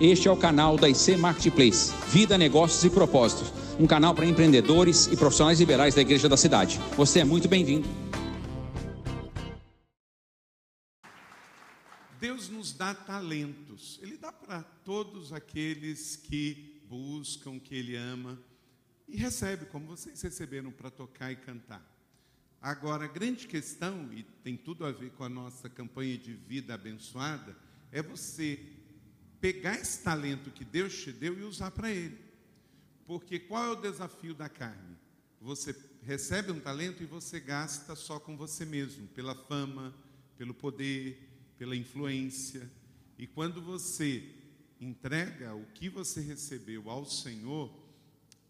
Este é o canal da IC Marketplace, Vida, Negócios e Propósitos, um canal para empreendedores e profissionais liberais da igreja da cidade. Você é muito bem-vindo. Deus nos dá talentos. Ele dá para todos aqueles que buscam, que Ele ama e recebe, como vocês receberam para tocar e cantar. Agora, a grande questão, e tem tudo a ver com a nossa campanha de vida abençoada, é você pegar esse talento que Deus te deu e usar para Ele. Porque qual é o desafio da carne? Você recebe um talento e você gasta só com você mesmo, pela fama, pelo poder, pela influência. E quando você entrega o que você recebeu ao Senhor,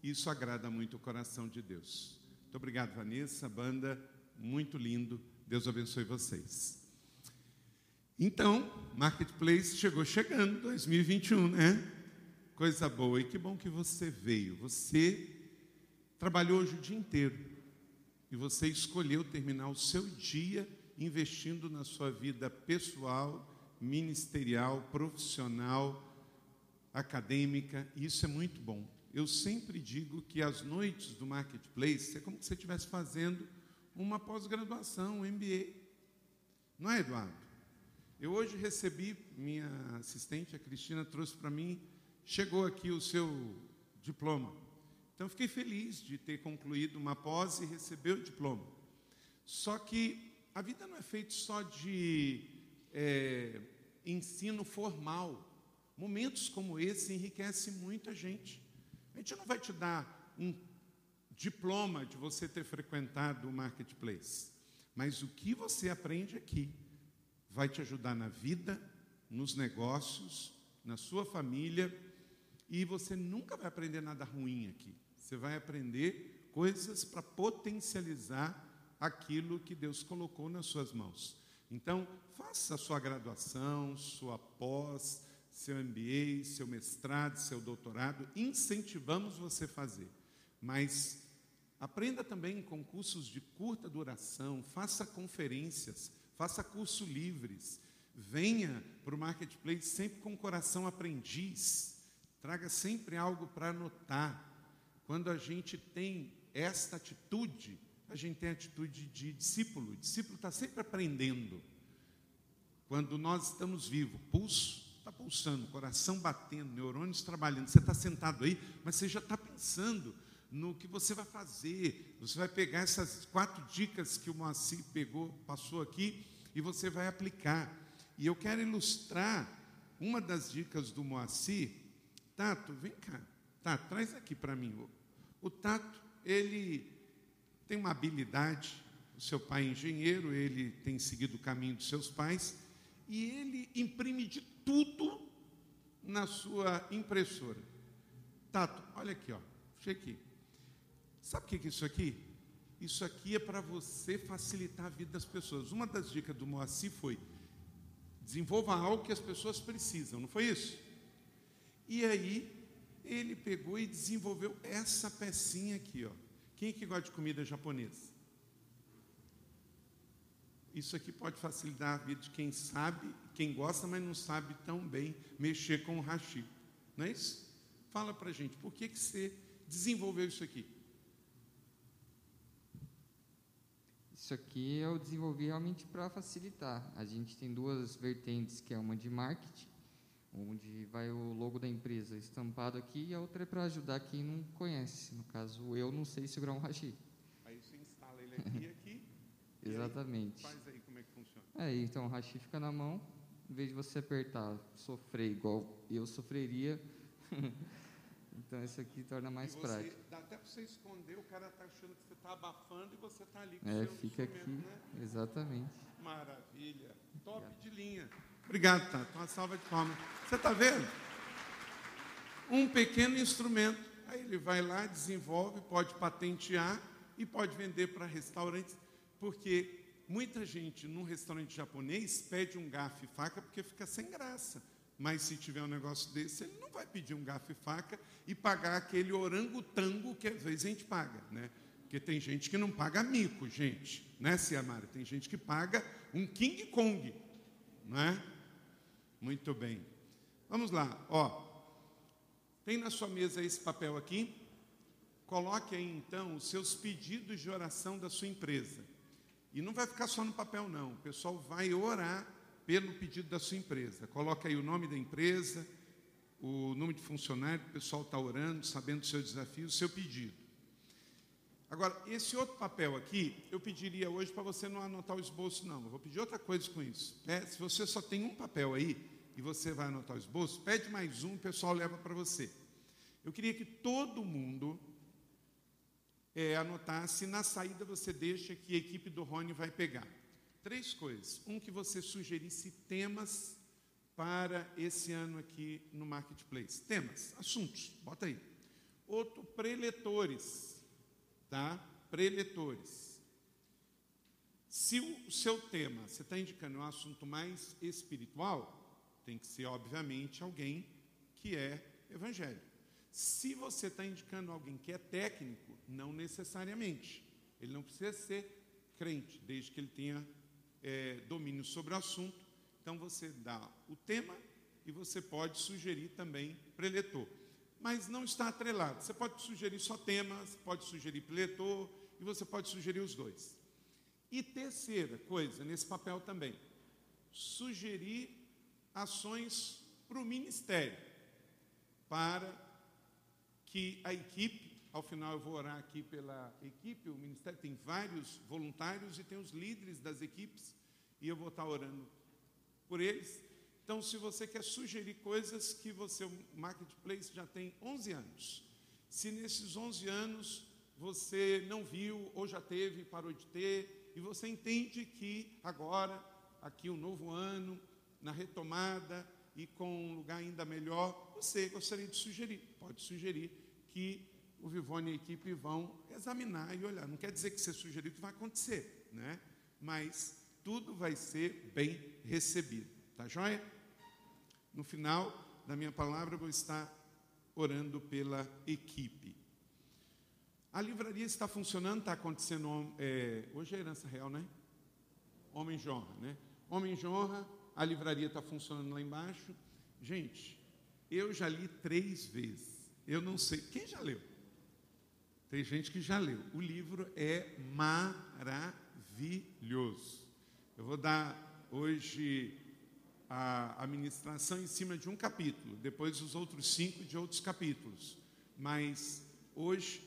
isso agrada muito o coração de Deus. Muito obrigado, Vanessa, banda, muito lindo. Deus abençoe vocês. Então, Marketplace chegou chegando, 2021, né? Coisa boa. E que bom que você veio. Você trabalhou hoje o dia inteiro. E você escolheu terminar o seu dia investindo na sua vida pessoal, ministerial, profissional, acadêmica. E isso é muito bom. Eu sempre digo que as noites do Marketplace é como se você estivesse fazendo uma pós-graduação, um MBA. Não é, Eduardo? Eu hoje recebi, minha assistente, a Cristina, trouxe para mim, chegou aqui o seu diploma. Então, fiquei feliz de ter concluído uma pós e receber o diploma. Só que a vida não é feita só de é, ensino formal. Momentos como esse enriquecem muito a gente. A gente não vai te dar um diploma de você ter frequentado o marketplace, mas o que você aprende aqui vai te ajudar na vida, nos negócios, na sua família, e você nunca vai aprender nada ruim aqui. Você vai aprender coisas para potencializar aquilo que Deus colocou nas suas mãos. Então, faça a sua graduação, sua pós, seu MBA, seu mestrado, seu doutorado, incentivamos você a fazer. Mas aprenda também com cursos de curta duração, faça conferências, faça cursos livres, venha para o marketplace sempre com o coração aprendiz, traga sempre algo para anotar. Quando a gente tem esta atitude, a gente tem a atitude de discípulo. O discípulo está sempre aprendendo. Quando nós estamos vivos, pulso está pulsando, coração batendo, neurônios trabalhando. Você está sentado aí, mas você já está pensando no que você vai fazer. Você vai pegar essas quatro dicas que o Moacir pegou, passou aqui, e você vai aplicar. E eu quero ilustrar uma das dicas do Moacir. Tato, vem cá. Tato, traz aqui para mim. O Tato, ele tem uma habilidade. O seu pai é engenheiro, ele tem seguido o caminho dos seus pais. E ele imprime de tudo na sua impressora. Tato, olha aqui, ó. Deixa aqui. Sabe o que é isso aqui? Isso aqui é para você facilitar a vida das pessoas. Uma das dicas do Moacir foi: desenvolva algo que as pessoas precisam, não foi isso? E aí, ele pegou e desenvolveu essa pecinha aqui, ó. Quem é que gosta de comida japonesa? Isso aqui pode facilitar a vida de quem sabe, quem gosta, mas não sabe tão bem mexer com o hashi. Não é isso? Fala para gente, por que, que você desenvolveu isso aqui? Isso aqui eu desenvolvi realmente para facilitar. A gente tem duas vertentes, que é uma de marketing, onde vai o logo da empresa estampado aqui, e a outra é para ajudar quem não conhece. No caso, eu não sei segurar um hashi. Aí você instala ele aqui e aqui. Exatamente. Aí faz aí como é que funciona. É, então o hashi fica na mão, em vez de você apertar, sofrer igual eu sofreria. Então isso aqui torna mais você, prático. Dá até para você esconder, o cara está achando que você está abafando e você está ali com É, o seu fica aqui. né? Exatamente. Maravilha. Top de linha. Obrigado, Tato. Uma salva de palmas. Você está vendo? Um pequeno instrumento. Aí ele vai lá, desenvolve, pode patentear e pode vender para restaurantes, porque muita gente num restaurante japonês pede um garfo e faca porque fica sem graça. Mas se tiver um negócio desse, ele não vai pedir um garfo e faca e pagar aquele orangotango que às vezes a gente paga, né? Porque tem gente que não paga mico, gente, né, Ciamara? Tem gente que paga um King Kong, não é? Muito bem. Vamos lá, ó. Tem na sua mesa esse papel aqui? Coloque aí então os seus pedidos de oração da sua empresa. E não vai ficar só no papel, não. O pessoal vai orar pelo pedido da sua empresa. Coloque aí o nome da empresa, o número de funcionário, o pessoal está orando, sabendo o seu desafio, o seu pedido. Agora, esse outro papel aqui, eu pediria hoje para você não anotar o esboço, não. Eu vou pedir outra coisa com isso. É, se você só tem um papel aí e você vai anotar o esboço, pede mais um, o pessoal leva para você. Eu queria que todo mundo é, anotasse, na saída você deixa que a equipe do Rony vai pegar. Três coisas. Um, que você sugerisse temas para esse ano aqui no Marketplace. Temas, assuntos, bota aí. Outro, preletores, tá? Preletores. Se o seu tema, você está indicando um assunto mais espiritual, tem que ser, obviamente, alguém que é evangélico. Se você está indicando alguém que é técnico, não necessariamente. Ele não precisa ser crente, desde que ele tenha é, domínio sobre o assunto. Então você dá o tema e você pode sugerir também preletor. Mas não está atrelado. Você pode sugerir só temas, pode sugerir preletor e você pode sugerir os dois. E terceira coisa, nesse papel também, sugerir ações para o ministério, para que a equipe, ao final eu vou orar aqui pela equipe, o ministério tem vários voluntários e tem os líderes das equipes, e eu vou estar orando por eles. Então, se você quer sugerir coisas que você, o Marketplace já tem 11 anos, se nesses 11 anos você não viu ou já teve, parou de ter, e você entende que agora, aqui um novo ano, na retomada e com um lugar ainda melhor, você gostaria de sugerir, pode sugerir que o Vivone e a equipe vão examinar e olhar. Não quer dizer que você sugeriu que vai acontecer, né? Mas tudo vai ser bem recebido. Tá joia? No final da minha palavra, eu vou estar orando pela equipe. A livraria está funcionando, está acontecendo. É, hoje é herança real, né? Homem honra, né? Homem honra, a livraria está funcionando lá embaixo. Gente, eu já li três vezes. Eu não sei. Quem já leu? Tem gente que já leu. O livro é maravilhoso. Eu vou dar hoje a administração em cima de um capítulo, depois os outros cinco de outros capítulos. Mas hoje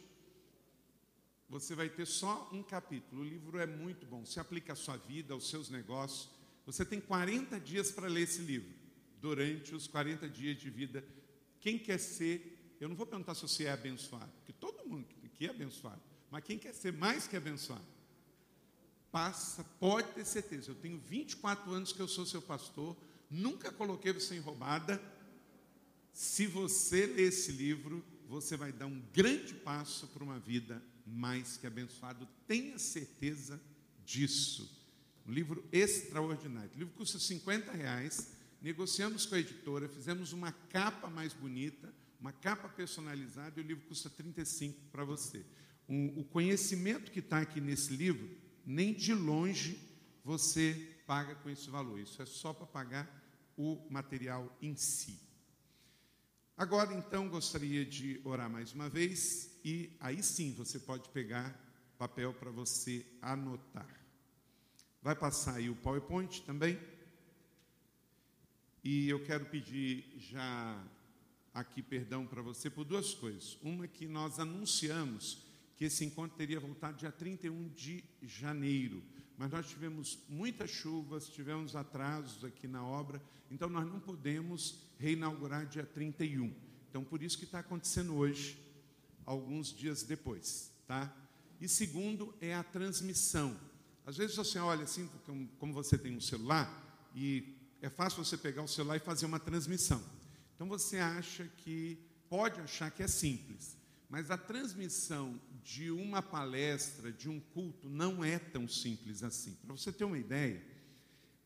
você vai ter só um capítulo. O livro é muito bom. Se aplica à sua vida, aos seus negócios. Você tem 40 dias para ler esse livro. Durante os 40 dias de vida, quem quer ser eu não vou perguntar se você é abençoado, porque todo mundo aqui abençoado. Mas quem quer ser mais que abençoado? Passa, pode ter certeza. Eu tenho 24 anos que eu sou seu pastor, nunca coloquei você em roubada. Se você ler esse livro, você vai dar um grande passo para uma vida mais que abençoado. Tenha certeza disso. Um livro extraordinário. O livro custa 50 reais. Negociamos com a editora, fizemos uma capa mais bonita uma capa personalizada e o livro custa 35 para você. Um, o conhecimento que está aqui nesse livro, nem de longe você paga com esse valor. Isso é só para pagar o material em si. Agora, então, gostaria de orar mais uma vez e aí sim você pode pegar papel para você anotar. Vai passar aí o PowerPoint também. E eu quero pedir já aqui perdão para você por duas coisas. Uma que nós anunciamos que esse encontro teria voltado dia 31 de janeiro, mas nós tivemos muitas chuvas, tivemos atrasos aqui na obra, então nós não podemos reinaugurar dia 31. Então por isso que está acontecendo hoje, alguns dias depois, tá? E segundo é a transmissão. Às vezes você olha assim, como você tem um celular, e é fácil você pegar o celular e fazer uma transmissão. Então você acha que, pode achar que é simples, mas a transmissão de uma palestra, de um culto, não é tão simples assim. Para você ter uma ideia,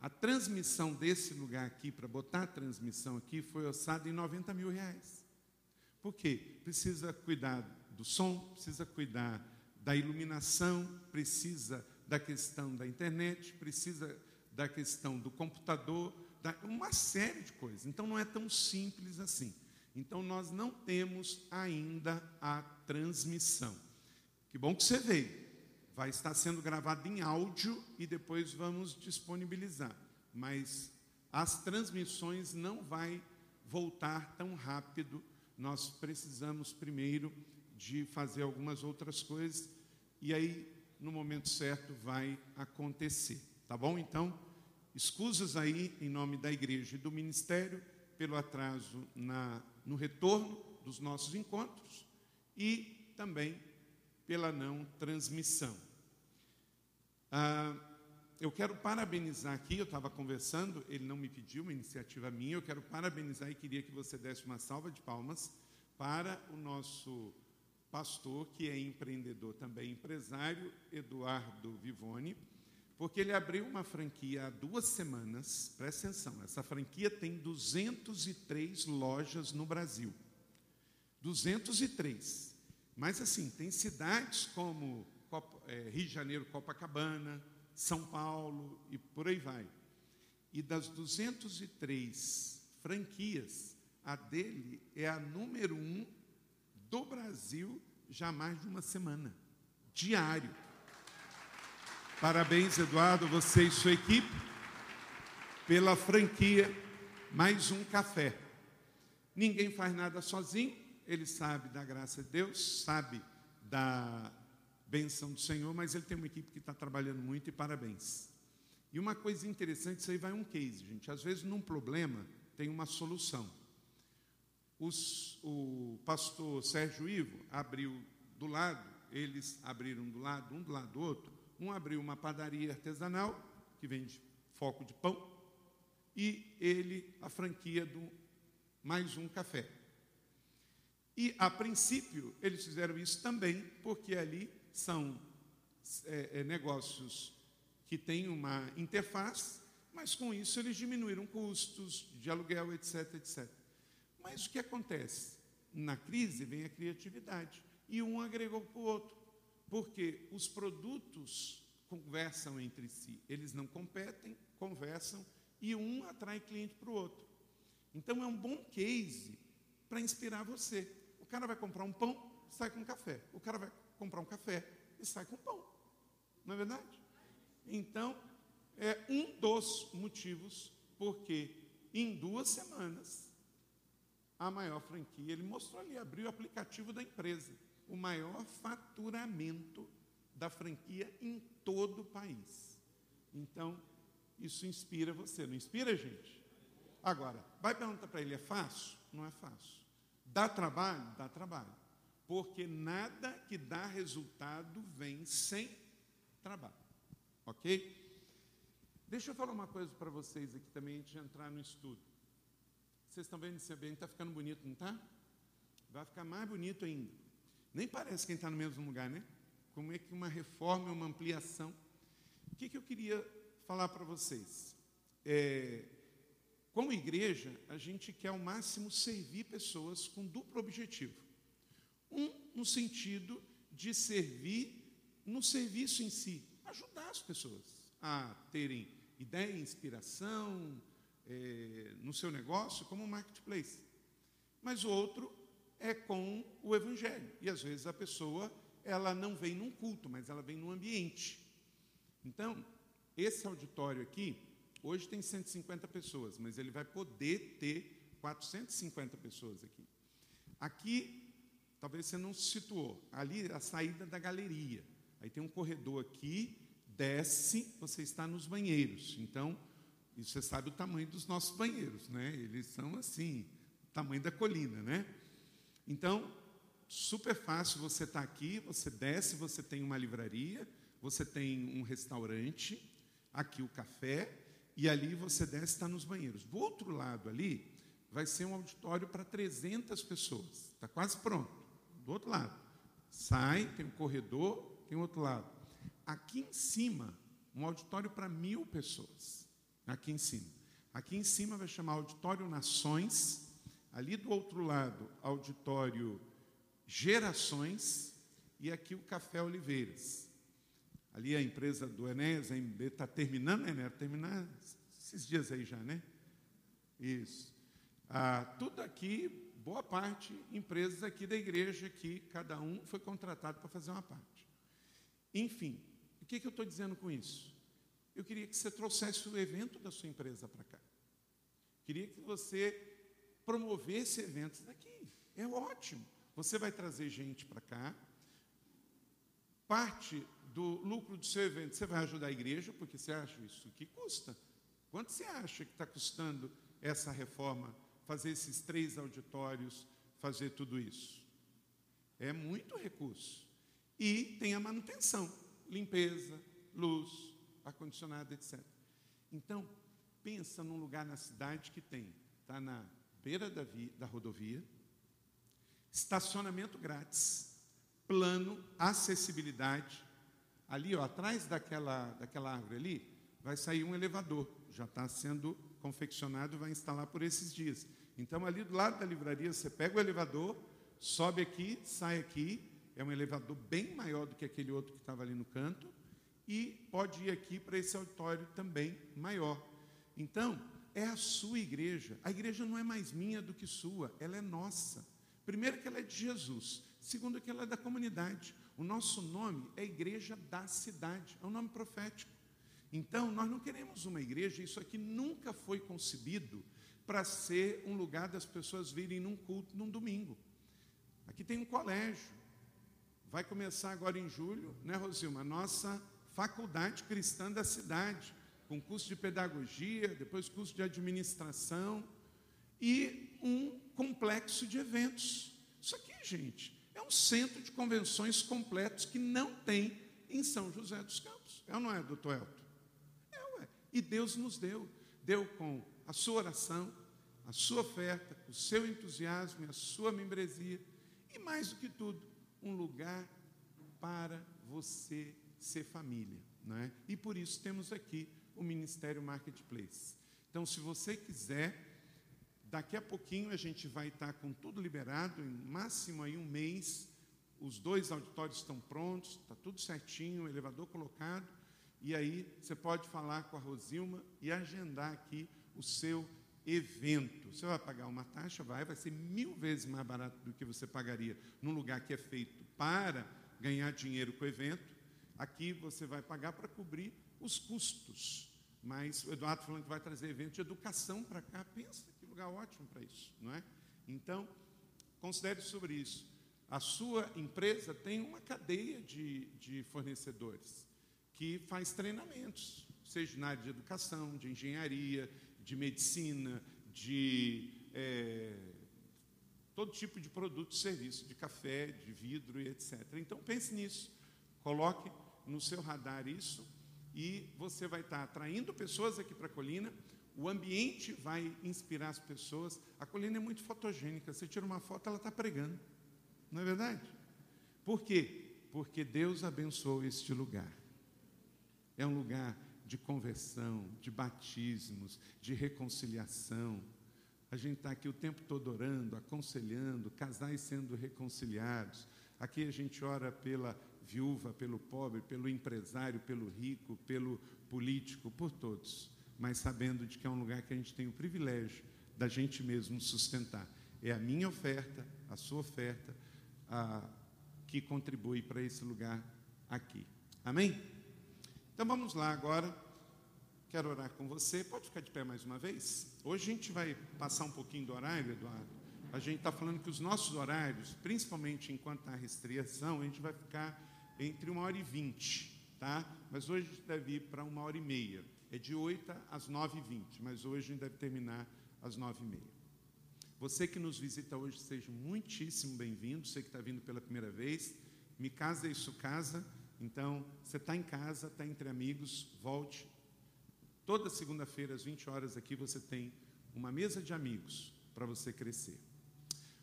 a transmissão desse lugar aqui, para botar a transmissão aqui, foi orçada em 90 mil reais. Por quê? Precisa cuidar do som, precisa cuidar da iluminação, precisa da questão da internet, precisa da questão do computador, uma série de coisas. Então não é tão simples assim. Então nós não temos ainda a transmissão. Que bom que você veio. Vai estar sendo gravado em áudio e depois vamos disponibilizar. Mas as transmissões não vai voltar tão rápido. Nós precisamos primeiro de fazer algumas outras coisas e aí no momento certo vai acontecer, tá bom? Então, escusas aí em nome da igreja e do ministério pelo atraso na, no retorno dos nossos encontros e também pela não transmissão. Ah, eu quero parabenizar aqui, eu estava conversando, ele não me pediu uma iniciativa minha, eu quero parabenizar e queria que você desse uma salva de palmas para o nosso pastor, que é empreendedor também, empresário, Eduardo Vivone, porque ele abriu uma franquia há duas semanas, presta atenção, essa franquia tem 203 lojas no Brasil. 203. Mas assim, tem cidades como é, Rio de Janeiro, Copacabana, São Paulo e por aí vai. E das 203 franquias, a dele é a número um do Brasil já há mais de uma semana, diário. Parabéns, Eduardo, você e sua equipe, pela franquia Mais um Café. Ninguém faz nada sozinho, ele sabe da graça de Deus, sabe da benção do Senhor, mas ele tem uma equipe que está trabalhando muito e parabéns. E uma coisa interessante, isso aí vai um case, gente. Às vezes, num problema, tem uma solução. Os, o pastor Sérgio Ivo abriu do lado, eles abriram do lado, um do lado do outro. Um abriu uma padaria artesanal, que vende foco de pão, e ele a franquia do mais um café. E, a princípio, eles fizeram isso também, porque ali são é, é, negócios que têm uma interface, mas com isso eles diminuíram custos de aluguel, etc, etc. Mas o que acontece? Na crise vem a criatividade. E um agregou para o outro. Porque os produtos conversam entre si. Eles não competem, conversam, e um atrai cliente para o outro. Então é um bom case para inspirar você. O cara vai comprar um pão, sai com café. O cara vai comprar um café e sai com pão. Não é verdade? Então, é um dos motivos porque em duas semanas a maior franquia. Ele mostrou ali, abriu o aplicativo da empresa. O maior faturamento da franquia em todo o país. Então, isso inspira você, não inspira, gente? Agora, vai perguntar para ele: é fácil? Não é fácil. Dá trabalho? Dá trabalho. Porque nada que dá resultado vem sem trabalho. Ok? Deixa eu falar uma coisa para vocês aqui também, antes de entrar no estudo. Vocês estão vendo esse ambiente? Está ficando bonito, não está? Vai ficar mais bonito ainda. Nem parece quem está no mesmo lugar, né? Como é que uma reforma é uma ampliação? O que, que eu queria falar para vocês? É, como igreja, a gente quer ao máximo servir pessoas com duplo objetivo. Um, no sentido de servir no serviço em si, ajudar as pessoas a terem ideia, inspiração, é, no seu negócio como marketplace. Mas o outro é com o evangelho. E às vezes a pessoa, ela não vem num culto, mas ela vem num ambiente. Então, esse auditório aqui, hoje tem 150 pessoas, mas ele vai poder ter 450 pessoas aqui. Aqui, talvez você não se situou, ali é a saída da galeria. Aí tem um corredor aqui, desce, você está nos banheiros. Então, você sabe o tamanho dos nossos banheiros, né? Eles são assim, o tamanho da colina, né? Então, super fácil você estar tá aqui, você desce, você tem uma livraria, você tem um restaurante, aqui o café, e ali você desce está nos banheiros. Do outro lado ali, vai ser um auditório para 300 pessoas. Está quase pronto. Do outro lado. Sai, tem um corredor, tem outro lado. Aqui em cima, um auditório para mil pessoas aqui em cima. Aqui em cima vai chamar Auditório Nações, ali do outro lado, Auditório Gerações, e aqui o Café Oliveiras. Ali a empresa do Enéas, a MB, está terminando, né, Enéas? Esses dias aí já, né? Isso. Ah, tudo aqui, boa parte, empresas aqui da igreja que cada um foi contratado para fazer uma parte. Enfim, o que, que eu estou dizendo com isso? Eu queria que você trouxesse o evento da sua empresa para cá. Queria que você promovesse eventos daqui. É ótimo. Você vai trazer gente para cá. Parte do lucro do seu evento você vai ajudar a igreja, porque você acha isso que custa. Quanto você acha que está custando essa reforma, fazer esses três auditórios, fazer tudo isso? É muito recurso. E tem a manutenção, limpeza, luz, ar-condicionado, etc. Então, pensa num lugar na cidade que tem, está na beira da, via, da rodovia, estacionamento grátis, plano, acessibilidade. Ali, ó, atrás daquela, daquela árvore ali, vai sair um elevador, já está sendo confeccionado, vai instalar por esses dias. Então, ali do lado da livraria, você pega o elevador, sobe aqui, sai aqui, é um elevador bem maior do que aquele outro que estava ali no canto, e pode ir aqui para esse auditório também maior. Então, é a sua igreja. A igreja não é mais minha do que sua, ela é nossa. Primeiro, que ela é de Jesus. Segundo, que ela é da comunidade. O nosso nome é Igreja da Cidade, é um nome profético. Então, nós não queremos uma igreja, isso aqui nunca foi concebido para ser um lugar das pessoas virem num culto num domingo. Aqui tem um colégio. Vai começar agora em julho, né, Rosilma? Nossa faculdade cristã da cidade com curso de pedagogia, depois curso de administração e um complexo de eventos. Isso aqui, gente, é um centro de convenções completos que não tem em São José dos Campos. É ou não é, doutor Elton? É, ué. E Deus nos deu. Deu com a sua oração, a sua oferta, o seu entusiasmo e a sua membresia. E mais do que tudo, um lugar para você ser família. Não é? E por isso temos aqui o Ministério Marketplace. Então, se você quiser, daqui a pouquinho a gente vai estar com tudo liberado, em máximo aí um mês, os dois auditórios estão prontos, está tudo certinho, o elevador colocado, e aí você pode falar com a Rosilma e agendar aqui o seu evento. Você vai pagar uma taxa, vai, vai ser mil vezes mais barato do que você pagaria num lugar que é feito para ganhar dinheiro com o evento. Aqui você vai pagar para cobrir os custos mas o Eduardo falando que vai trazer evento de educação para cá, pensa que lugar ótimo para isso, não é? Então, considere sobre isso. A sua empresa tem uma cadeia de, de fornecedores que faz treinamentos, seja na área de educação, de engenharia, de medicina, de é, todo tipo de produto e serviço, de café, de vidro e etc. Então pense nisso, coloque no seu radar isso e você vai estar atraindo pessoas aqui para a colina, o ambiente vai inspirar as pessoas. A colina é muito fotogênica, você tira uma foto, ela está pregando, não é verdade? Por quê? Porque Deus abençoou este lugar. É um lugar de conversão, de batismos, de reconciliação. A gente está aqui o tempo todo orando, aconselhando, casais sendo reconciliados. Aqui a gente ora pela viúva, pelo pobre, pelo empresário, pelo rico, pelo político, por todos, mas sabendo de que é um lugar que a gente tem o privilégio da gente mesmo sustentar. É a minha oferta, a sua oferta, a, que contribui para esse lugar aqui. Amém? Então vamos lá agora. Quero orar com você. Pode ficar de pé mais uma vez? Hoje a gente vai passar um pouquinho do horário, Eduardo. A gente está falando que os nossos horários, principalmente enquanto há restrição, a gente vai ficar entre uma hora e vinte, tá? Mas hoje deve ir para uma hora e meia. É de oito às nove e vinte, mas hoje deve terminar às nove e meia. Você que nos visita hoje, seja muitíssimo bem-vindo. Você que está vindo pela primeira vez, me casa é isso casa. Então, você está em casa, está entre amigos, volte. Toda segunda-feira, às 20 horas, aqui você tem uma mesa de amigos para você crescer.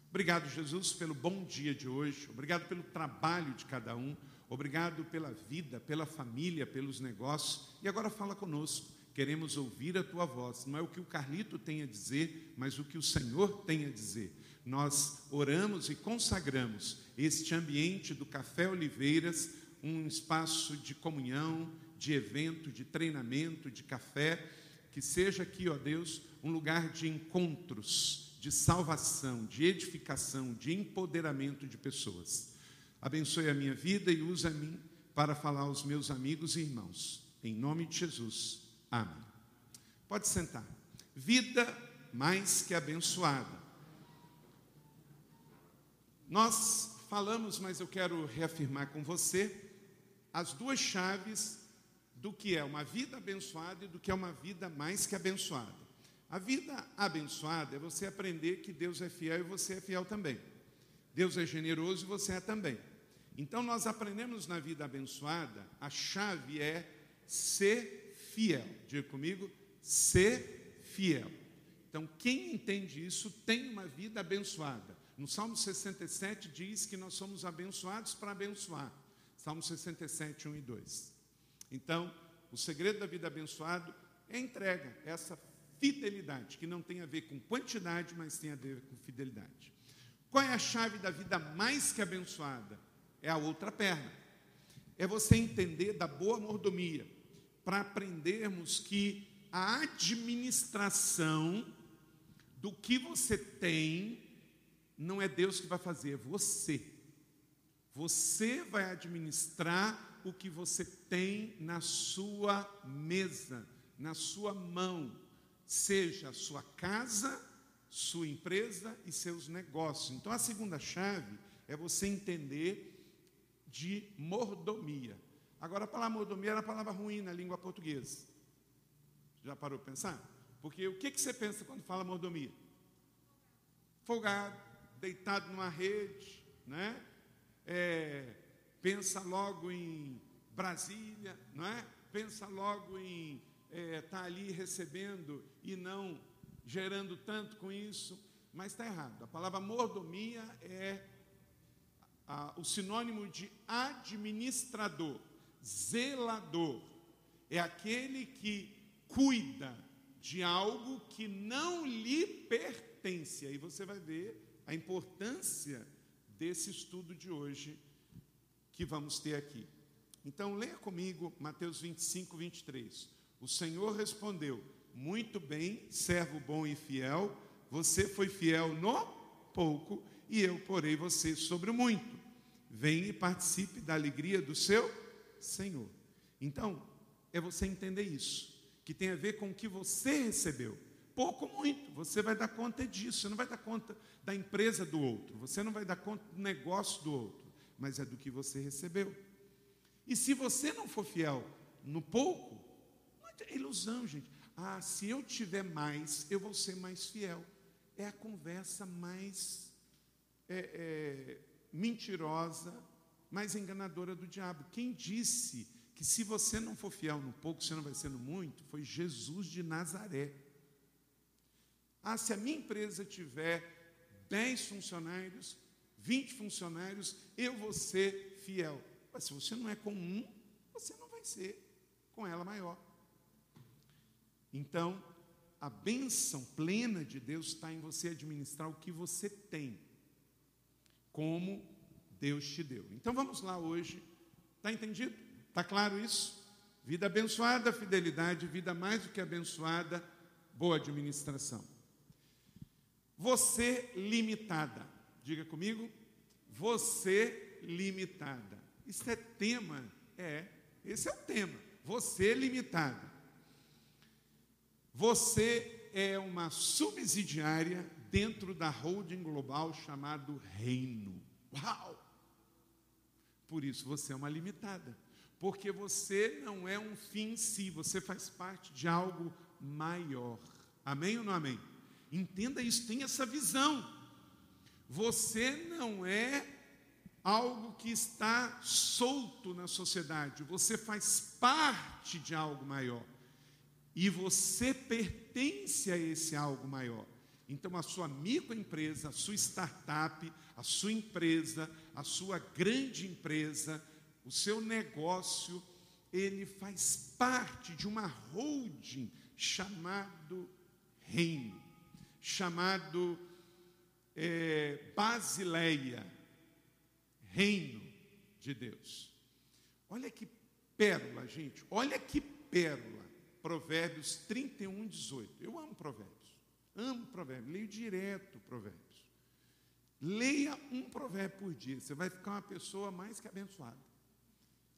Obrigado, Jesus, pelo bom dia de hoje. Obrigado pelo trabalho de cada um. Obrigado pela vida, pela família, pelos negócios. E agora fala conosco. Queremos ouvir a tua voz. Não é o que o Carlito tem a dizer, mas o que o Senhor tem a dizer. Nós oramos e consagramos este ambiente do Café Oliveiras, um espaço de comunhão, de evento, de treinamento, de café. Que seja aqui, ó Deus, um lugar de encontros, de salvação, de edificação, de empoderamento de pessoas. Abençoe a minha vida e use a mim para falar aos meus amigos e irmãos. Em nome de Jesus. Amém. Pode sentar. Vida mais que abençoada. Nós falamos, mas eu quero reafirmar com você as duas chaves do que é uma vida abençoada e do que é uma vida mais que abençoada. A vida abençoada é você aprender que Deus é fiel e você é fiel também. Deus é generoso e você é também. Então nós aprendemos na vida abençoada, a chave é ser fiel. Diga comigo, ser fiel. Então quem entende isso tem uma vida abençoada. No Salmo 67 diz que nós somos abençoados para abençoar. Salmo 67, 1 e 2. Então, o segredo da vida abençoada é entrega, é essa fidelidade, que não tem a ver com quantidade, mas tem a ver com fidelidade. Qual é a chave da vida mais que abençoada? É a outra perna. É você entender da boa mordomia, para aprendermos que a administração do que você tem não é Deus que vai fazer, é você. Você vai administrar o que você tem na sua mesa, na sua mão, seja a sua casa, sua empresa e seus negócios. Então a segunda chave é você entender de mordomia. Agora a palavra mordomia era uma palavra ruim na língua portuguesa. Já parou para pensar? Porque o que, que você pensa quando fala mordomia? Folgado, deitado numa rede, né? É, pensa logo em Brasília, não é? Pensa logo em estar é, tá ali recebendo e não gerando tanto com isso, mas está errado. A palavra mordomia é a, o sinônimo de administrador, zelador. É aquele que cuida de algo que não lhe pertence. Aí você vai ver a importância desse estudo de hoje que vamos ter aqui. Então, leia comigo Mateus 25, 23. O Senhor respondeu: Muito bem, servo bom e fiel, você foi fiel no pouco, e eu porei você sobre o muito. Venha e participe da alegria do seu Senhor. Então, é você entender isso, que tem a ver com o que você recebeu pouco ou muito, você vai dar conta disso, você não vai dar conta da empresa do outro, você não vai dar conta do negócio do outro, mas é do que você recebeu. E se você não for fiel no pouco, é ilusão, gente. Ah, se eu tiver mais, eu vou ser mais fiel. É a conversa mais é, é, mentirosa, mais enganadora do diabo. Quem disse que se você não for fiel no pouco, você não vai ser no muito, foi Jesus de Nazaré. Ah, se a minha empresa tiver 10 funcionários, 20 funcionários, eu vou ser fiel. Mas se você não é com um, você não vai ser com ela maior. Então, a bênção plena de Deus está em você administrar o que você tem, como Deus te deu. Então vamos lá hoje. Está entendido? Está claro isso? Vida abençoada, fidelidade, vida mais do que abençoada, boa administração. Você limitada. Diga comigo. Você limitada. Isso é tema. É, esse é o tema. Você limitada. Você é uma subsidiária dentro da holding global chamado Reino. Uau! Por isso você é uma limitada. Porque você não é um fim em si, você faz parte de algo maior. Amém ou não amém? Entenda isso, tenha essa visão. Você não é algo que está solto na sociedade, você faz parte de algo maior. E você pertence a esse algo maior. Então, a sua microempresa, a sua startup, a sua empresa, a sua grande empresa, o seu negócio, ele faz parte de uma holding chamado reino chamado é, Basileia, reino de Deus. Olha que pérola, gente, olha que pérola. Provérbios 31, 18. Eu amo Provérbios. Amo provérbio, leio direto provérbios. Leia um provérbio por dia, você vai ficar uma pessoa mais que abençoada.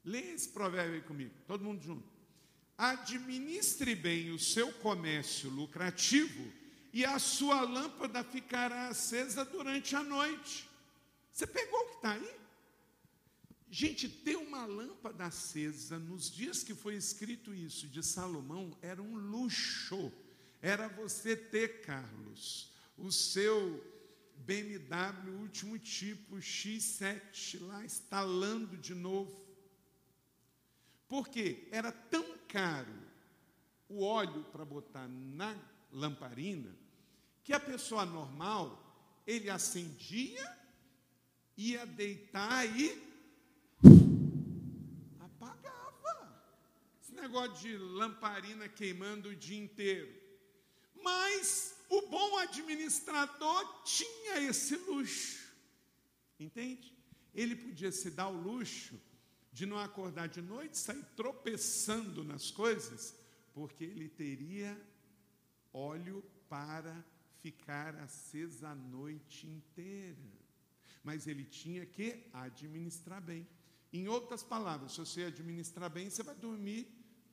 Leia esse provérbio aí comigo, todo mundo junto. Administre bem o seu comércio lucrativo e a sua lâmpada ficará acesa durante a noite. Você pegou o que está aí? Gente, ter uma lâmpada acesa nos dias que foi escrito isso de Salomão era um luxo. Era você ter, Carlos, o seu BMW último tipo X7 lá instalando de novo. Porque era tão caro o óleo para botar na lamparina que a pessoa normal ele acendia, ia deitar e apagava. Esse negócio de lamparina queimando o dia inteiro. Mas o bom administrador tinha esse luxo. Entende? Ele podia se dar o luxo de não acordar de noite, sair tropeçando nas coisas, porque ele teria óleo para ficar acesa a noite inteira. Mas ele tinha que administrar bem. Em outras palavras, se você administrar bem, você vai dormir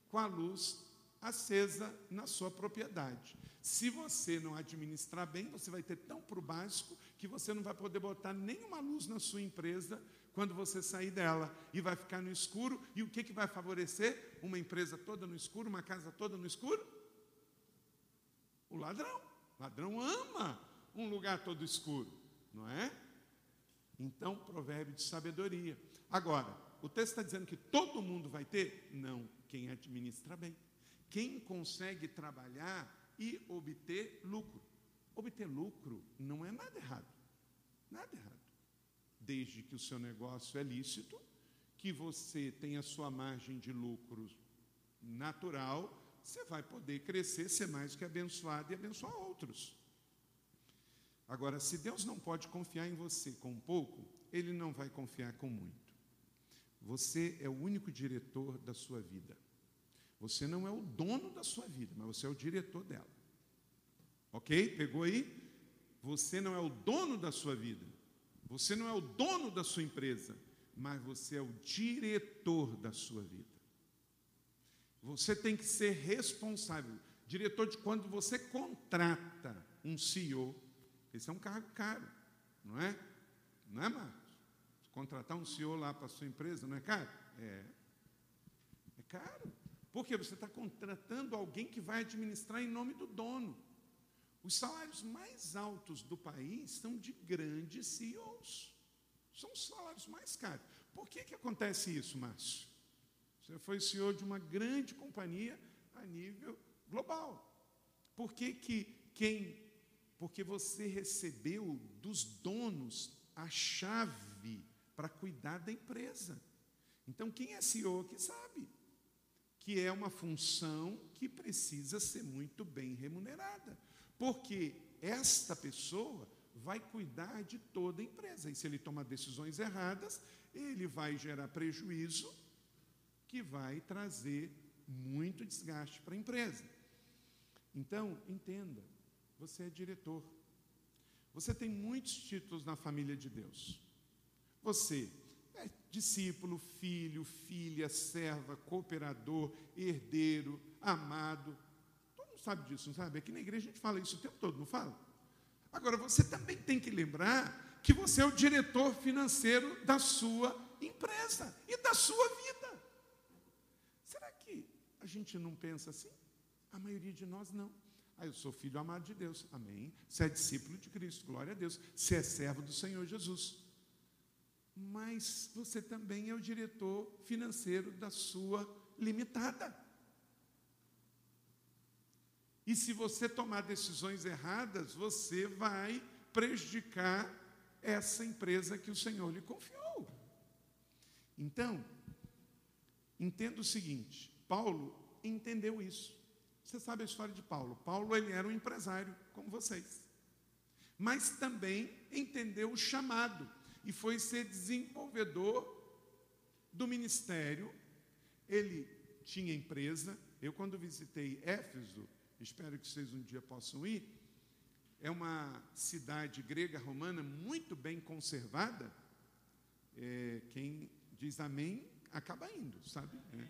com a luz acesa na sua propriedade. Se você não administrar bem, você vai ter tão para o básico que você não vai poder botar nenhuma luz na sua empresa quando você sair dela e vai ficar no escuro. E o que, que vai favorecer? Uma empresa toda no escuro, uma casa toda no escuro? O ladrão. O ladrão ama um lugar todo escuro, não é? Então, provérbio de sabedoria. Agora, o texto está dizendo que todo mundo vai ter? Não, quem administra bem. Quem consegue trabalhar e obter lucro. Obter lucro não é nada errado. Nada errado. Desde que o seu negócio é lícito, que você tem a sua margem de lucro natural, você vai poder crescer, ser mais que abençoado e abençoar outros. Agora, se Deus não pode confiar em você com pouco, Ele não vai confiar com muito. Você é o único diretor da sua vida. Você não é o dono da sua vida, mas você é o diretor dela. Ok? Pegou aí? Você não é o dono da sua vida. Você não é o dono da sua empresa, mas você é o diretor da sua vida. Você tem que ser responsável. Diretor de quando você contrata um CEO, esse é um cargo caro, não é? Não é, Marcos? Contratar um CEO lá para a sua empresa não é caro? É. É caro. Porque você está contratando alguém que vai administrar em nome do dono. Os salários mais altos do país são de grandes CEOs. São os salários mais caros. Por que, que acontece isso, Márcio? Você foi CEO de uma grande companhia a nível global. Por que, que quem. Porque você recebeu dos donos a chave para cuidar da empresa. Então, quem é CEO que sabe? Que é uma função que precisa ser muito bem remunerada, porque esta pessoa vai cuidar de toda a empresa. E se ele tomar decisões erradas, ele vai gerar prejuízo que vai trazer muito desgaste para a empresa. Então, entenda, você é diretor. Você tem muitos títulos na família de Deus. Você discípulo, filho, filha, serva, cooperador, herdeiro, amado. Todo mundo sabe disso, não sabe? Aqui na igreja a gente fala isso o tempo todo, não fala? Agora, você também tem que lembrar que você é o diretor financeiro da sua empresa e da sua vida. Será que a gente não pensa assim? A maioria de nós não. Ah, eu sou filho amado de Deus. Amém. Você é discípulo de Cristo. Glória a Deus. Você é servo do Senhor Jesus mas você também é o diretor financeiro da sua limitada. E se você tomar decisões erradas, você vai prejudicar essa empresa que o Senhor lhe confiou. Então, entenda o seguinte: Paulo entendeu isso. Você sabe a história de Paulo. Paulo ele era um empresário como vocês, mas também entendeu o chamado e foi ser desenvolvedor do ministério. Ele tinha empresa. Eu, quando visitei Éfeso, espero que vocês um dia possam ir, é uma cidade grega romana muito bem conservada. É, quem diz amém acaba indo, sabe? É.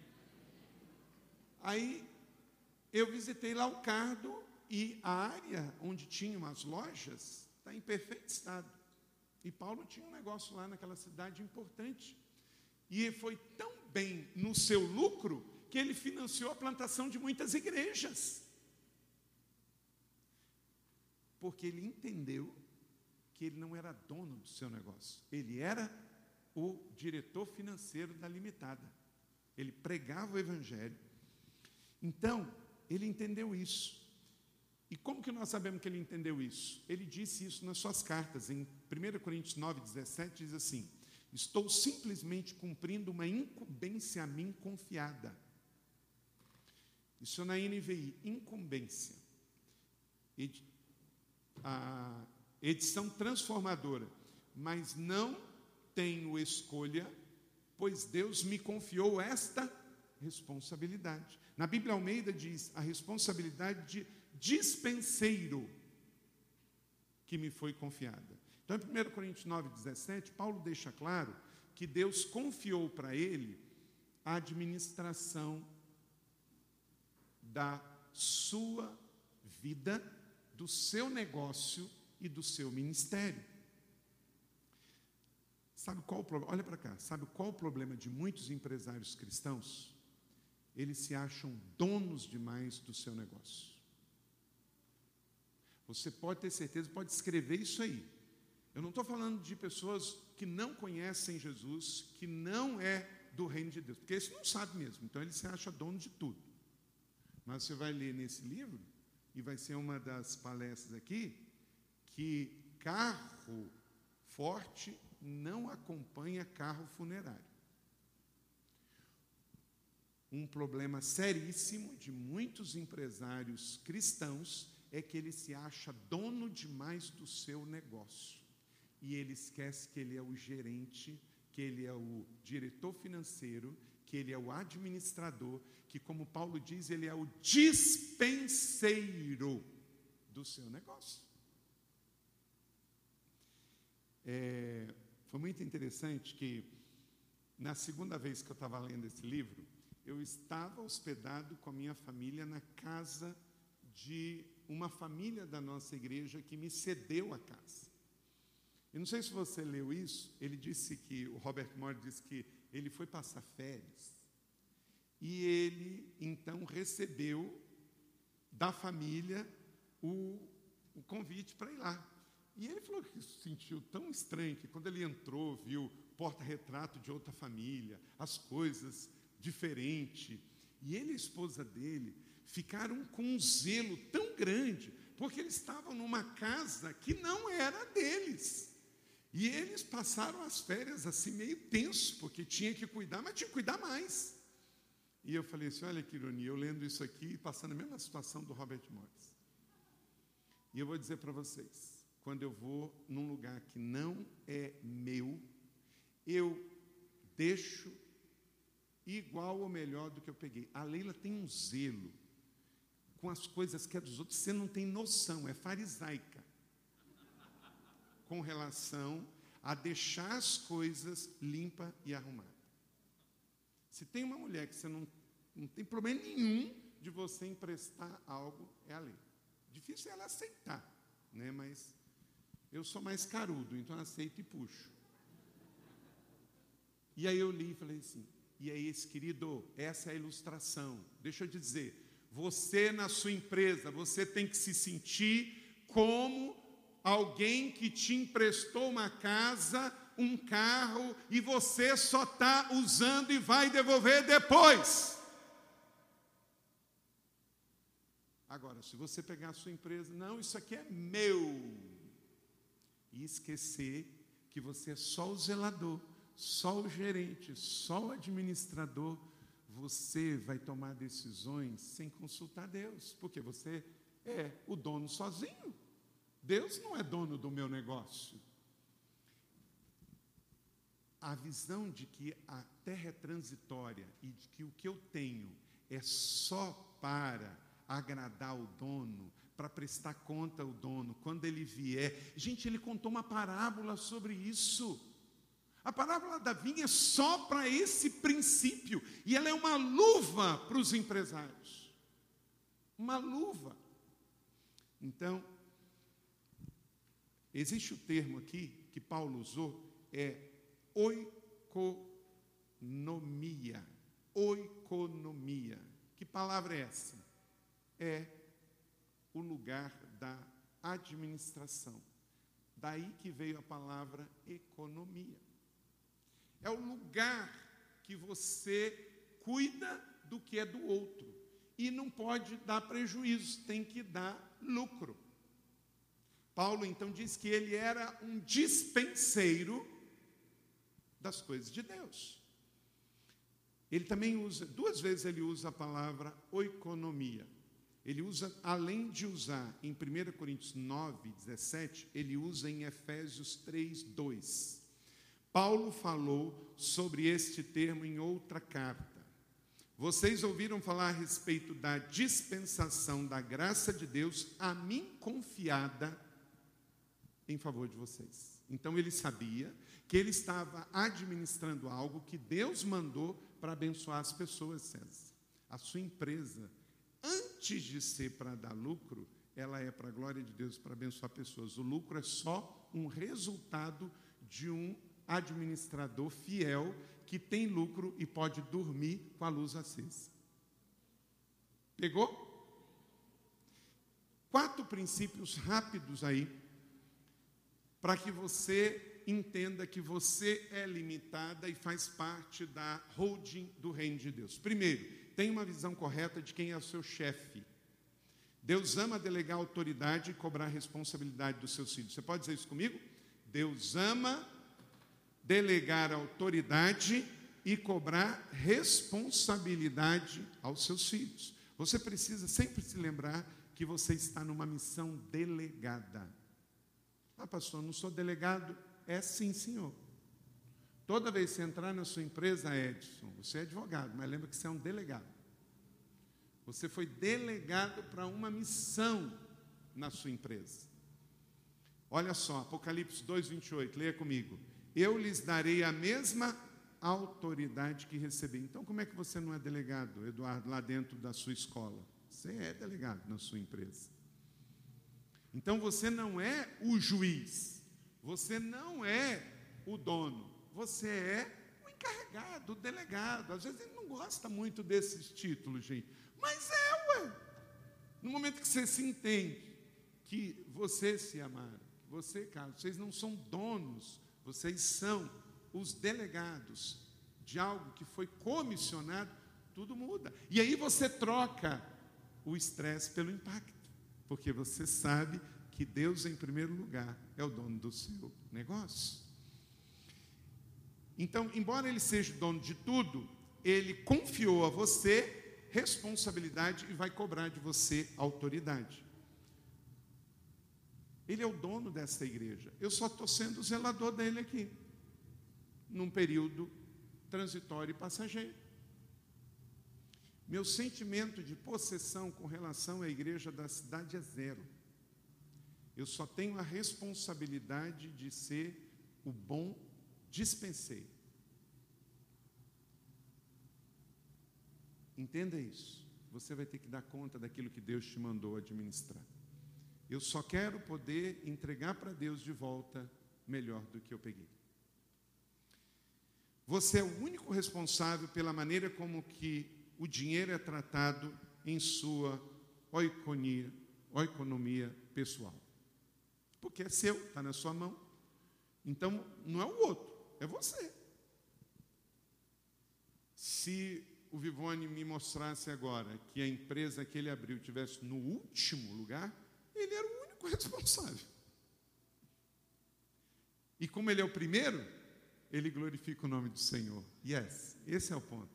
Aí eu visitei lá o Cardo e a área onde tinham as lojas está em perfeito estado. E Paulo tinha um negócio lá naquela cidade importante. E foi tão bem no seu lucro que ele financiou a plantação de muitas igrejas. Porque ele entendeu que ele não era dono do seu negócio, ele era o diretor financeiro da limitada. Ele pregava o evangelho. Então, ele entendeu isso. E como que nós sabemos que ele entendeu isso? Ele disse isso nas suas cartas, em 1 Coríntios 9, 17, diz assim: Estou simplesmente cumprindo uma incumbência a mim confiada. Isso é na NVI, incumbência. A edição transformadora. Mas não tenho escolha, pois Deus me confiou esta responsabilidade. Na Bíblia Almeida diz a responsabilidade de dispenseiro que me foi confiada. Então, em 1 Coríntios 9, 17, Paulo deixa claro que Deus confiou para ele a administração da sua vida, do seu negócio e do seu ministério. Sabe qual o problema? Olha para cá. Sabe qual o problema de muitos empresários cristãos? Eles se acham donos demais do seu negócio. Você pode ter certeza, pode escrever isso aí. Eu não estou falando de pessoas que não conhecem Jesus, que não é do reino de Deus, porque esse não sabe mesmo, então ele se acha dono de tudo. Mas você vai ler nesse livro, e vai ser uma das palestras aqui, que carro forte não acompanha carro funerário. Um problema seríssimo de muitos empresários cristãos é que ele se acha dono demais do seu negócio. E ele esquece que ele é o gerente, que ele é o diretor financeiro, que ele é o administrador, que, como Paulo diz, ele é o dispenseiro do seu negócio. É, foi muito interessante que, na segunda vez que eu estava lendo esse livro, eu estava hospedado com a minha família na casa de uma família da nossa igreja que me cedeu a casa. Eu não sei se você leu isso, ele disse que, o Robert Moore disse que ele foi passar férias e ele então recebeu da família o, o convite para ir lá. E ele falou que se sentiu tão estranho que quando ele entrou, viu porta-retrato de outra família, as coisas diferentes. E ele e a esposa dele ficaram com um zelo tão grande, porque eles estavam numa casa que não era deles. E eles passaram as férias assim meio tenso, porque tinha que cuidar, mas tinha que cuidar mais. E eu falei assim: olha que ironia, eu lendo isso aqui, passando a mesma situação do Robert Morris. E eu vou dizer para vocês: quando eu vou num lugar que não é meu, eu deixo igual ou melhor do que eu peguei. A Leila tem um zelo com as coisas que é dos outros, você não tem noção, é farisaica. Com relação a deixar as coisas limpa e arrumada. Se tem uma mulher que você não, não tem problema nenhum de você emprestar algo, é a lei. Difícil é ela aceitar, né? mas eu sou mais carudo, então aceito e puxo. E aí eu li e falei assim, e é esse, querido, essa é a ilustração. Deixa eu te dizer, você na sua empresa, você tem que se sentir como alguém que te emprestou uma casa, um carro e você só está usando e vai devolver depois. Agora, se você pegar a sua empresa, não, isso aqui é meu, e esquecer que você é só o zelador, só o gerente, só o administrador, você vai tomar decisões sem consultar Deus, porque você é o dono sozinho. Deus não é dono do meu negócio. A visão de que a terra é transitória e de que o que eu tenho é só para agradar o dono, para prestar conta ao dono, quando ele vier. Gente, ele contou uma parábola sobre isso. A parábola da vinha é só para esse princípio, e ela é uma luva para os empresários. Uma luva. Então, existe o termo aqui que Paulo usou, é oikonomia. Oikonomia. Que palavra é essa? É o lugar da administração. Daí que veio a palavra economia. É o lugar que você cuida do que é do outro. E não pode dar prejuízo, tem que dar lucro. Paulo então diz que ele era um dispenseiro das coisas de Deus. Ele também usa, duas vezes ele usa a palavra oikonomia. Ele usa, além de usar em 1 Coríntios 9, 17, ele usa em Efésios 3, 2. Paulo falou sobre este termo em outra carta. Vocês ouviram falar a respeito da dispensação da graça de Deus a mim confiada em favor de vocês. Então ele sabia que ele estava administrando algo que Deus mandou para abençoar as pessoas, César. A sua empresa, antes de ser para dar lucro, ela é para a glória de Deus, para abençoar pessoas. O lucro é só um resultado de um administrador fiel que tem lucro e pode dormir com a luz acesa. Pegou? Quatro princípios rápidos aí, para que você entenda que você é limitada e faz parte da holding do reino de Deus. Primeiro, tenha uma visão correta de quem é o seu chefe. Deus ama delegar autoridade e cobrar responsabilidade dos seus filhos. Você pode dizer isso comigo? Deus ama delegar autoridade e cobrar responsabilidade aos seus filhos. Você precisa sempre se lembrar que você está numa missão delegada. Ah, pastor, não sou delegado? É sim, senhor. Toda vez que você entrar na sua empresa, Edson, você é advogado, mas lembra que você é um delegado. Você foi delegado para uma missão na sua empresa. Olha só, Apocalipse 2, 28, leia comigo eu lhes darei a mesma autoridade que recebi. Então, como é que você não é delegado, Eduardo, lá dentro da sua escola? Você é delegado na sua empresa. Então, você não é o juiz, você não é o dono, você é o encarregado, o delegado. Às vezes ele não gosta muito desses títulos, gente, mas é, ué. No momento que você se entende que você se amaram, você, Carlos, vocês não são donos vocês são os delegados de algo que foi comissionado, tudo muda. E aí você troca o estresse pelo impacto, porque você sabe que Deus, em primeiro lugar, é o dono do seu negócio. Então, embora ele seja o dono de tudo, ele confiou a você responsabilidade e vai cobrar de você autoridade. Ele é o dono dessa igreja. Eu só estou sendo zelador dele aqui, num período transitório e passageiro. Meu sentimento de possessão com relação à igreja da cidade é zero. Eu só tenho a responsabilidade de ser o bom dispenseiro. Entenda isso. Você vai ter que dar conta daquilo que Deus te mandou administrar. Eu só quero poder entregar para Deus de volta melhor do que eu peguei. Você é o único responsável pela maneira como que o dinheiro é tratado em sua oikonia, oikonomia pessoal. Porque é seu, está na sua mão. Então, não é o outro, é você. Se o Vivone me mostrasse agora que a empresa que ele abriu tivesse no último lugar, ele era o único responsável. E como ele é o primeiro, ele glorifica o nome do Senhor. Yes, esse é o ponto.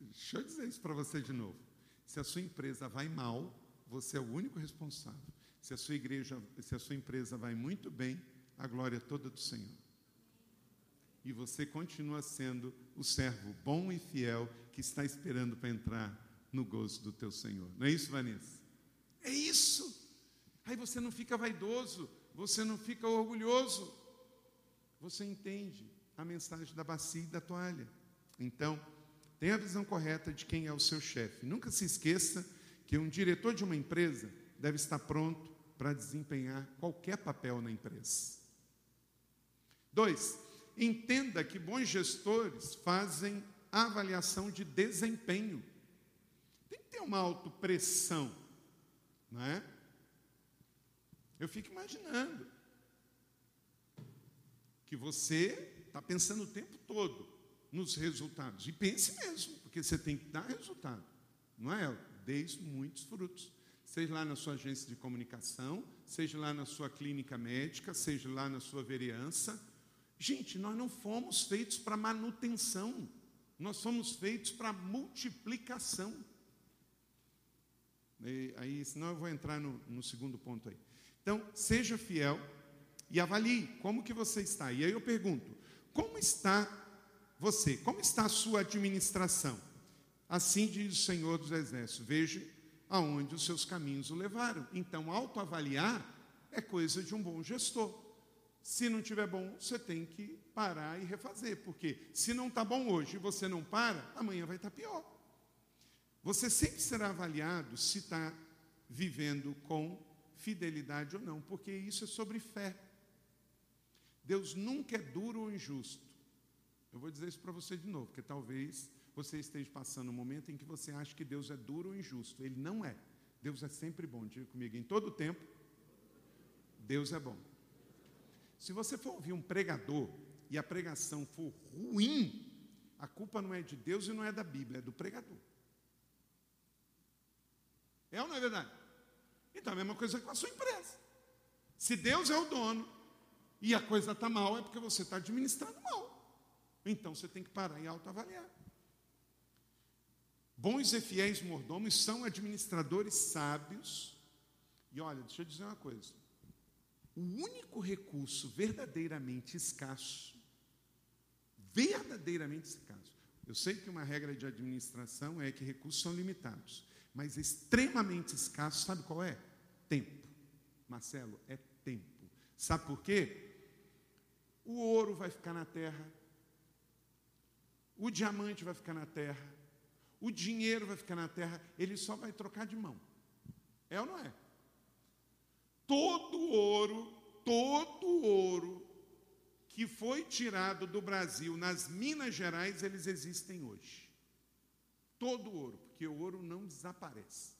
Deixa eu dizer isso para você de novo. Se a sua empresa vai mal, você é o único responsável. Se a sua igreja, se a sua empresa vai muito bem, a glória é toda do Senhor. E você continua sendo o servo bom e fiel que está esperando para entrar no gozo do teu Senhor. Não é isso, Vanessa? É isso. Aí você não fica vaidoso, você não fica orgulhoso. Você entende a mensagem da bacia e da toalha. Então, tenha a visão correta de quem é o seu chefe. Nunca se esqueça que um diretor de uma empresa deve estar pronto para desempenhar qualquer papel na empresa. Dois, entenda que bons gestores fazem avaliação de desempenho. Tem que ter uma autopressão, não é? Eu fico imaginando que você está pensando o tempo todo nos resultados. E pense mesmo, porque você tem que dar resultado, não é? Desde muitos frutos. Seja lá na sua agência de comunicação, seja lá na sua clínica médica, seja lá na sua vereança. Gente, nós não fomos feitos para manutenção. Nós somos feitos para multiplicação. E, aí, senão eu vou entrar no, no segundo ponto aí. Então, seja fiel e avalie como que você está. E aí eu pergunto: como está você? Como está a sua administração? Assim diz o Senhor dos Exércitos: veja aonde os seus caminhos o levaram. Então, autoavaliar é coisa de um bom gestor. Se não tiver bom, você tem que parar e refazer, porque se não está bom hoje e você não para, amanhã vai estar tá pior. Você sempre será avaliado se está vivendo com fidelidade ou não, porque isso é sobre fé. Deus nunca é duro ou injusto. Eu vou dizer isso para você de novo, porque talvez você esteja passando um momento em que você acha que Deus é duro ou injusto. Ele não é. Deus é sempre bom. Diga comigo, em todo tempo, Deus é bom. Se você for ouvir um pregador e a pregação for ruim, a culpa não é de Deus e não é da Bíblia, é do pregador. É ou não é verdade? Então, a mesma coisa com a sua empresa. Se Deus é o dono e a coisa está mal, é porque você está administrando mal. Então, você tem que parar e autoavaliar. Bons e fiéis mordomos são administradores sábios. E olha, deixa eu dizer uma coisa o único recurso verdadeiramente escasso, verdadeiramente escasso. Eu sei que uma regra de administração é que recursos são limitados, mas extremamente escasso, sabe qual é? Tempo. Marcelo, é tempo. Sabe por quê? O ouro vai ficar na terra, o diamante vai ficar na terra, o dinheiro vai ficar na terra, ele só vai trocar de mão. É ou não é? todo ouro, todo ouro que foi tirado do Brasil nas Minas Gerais, eles existem hoje. Todo ouro, porque o ouro não desaparece.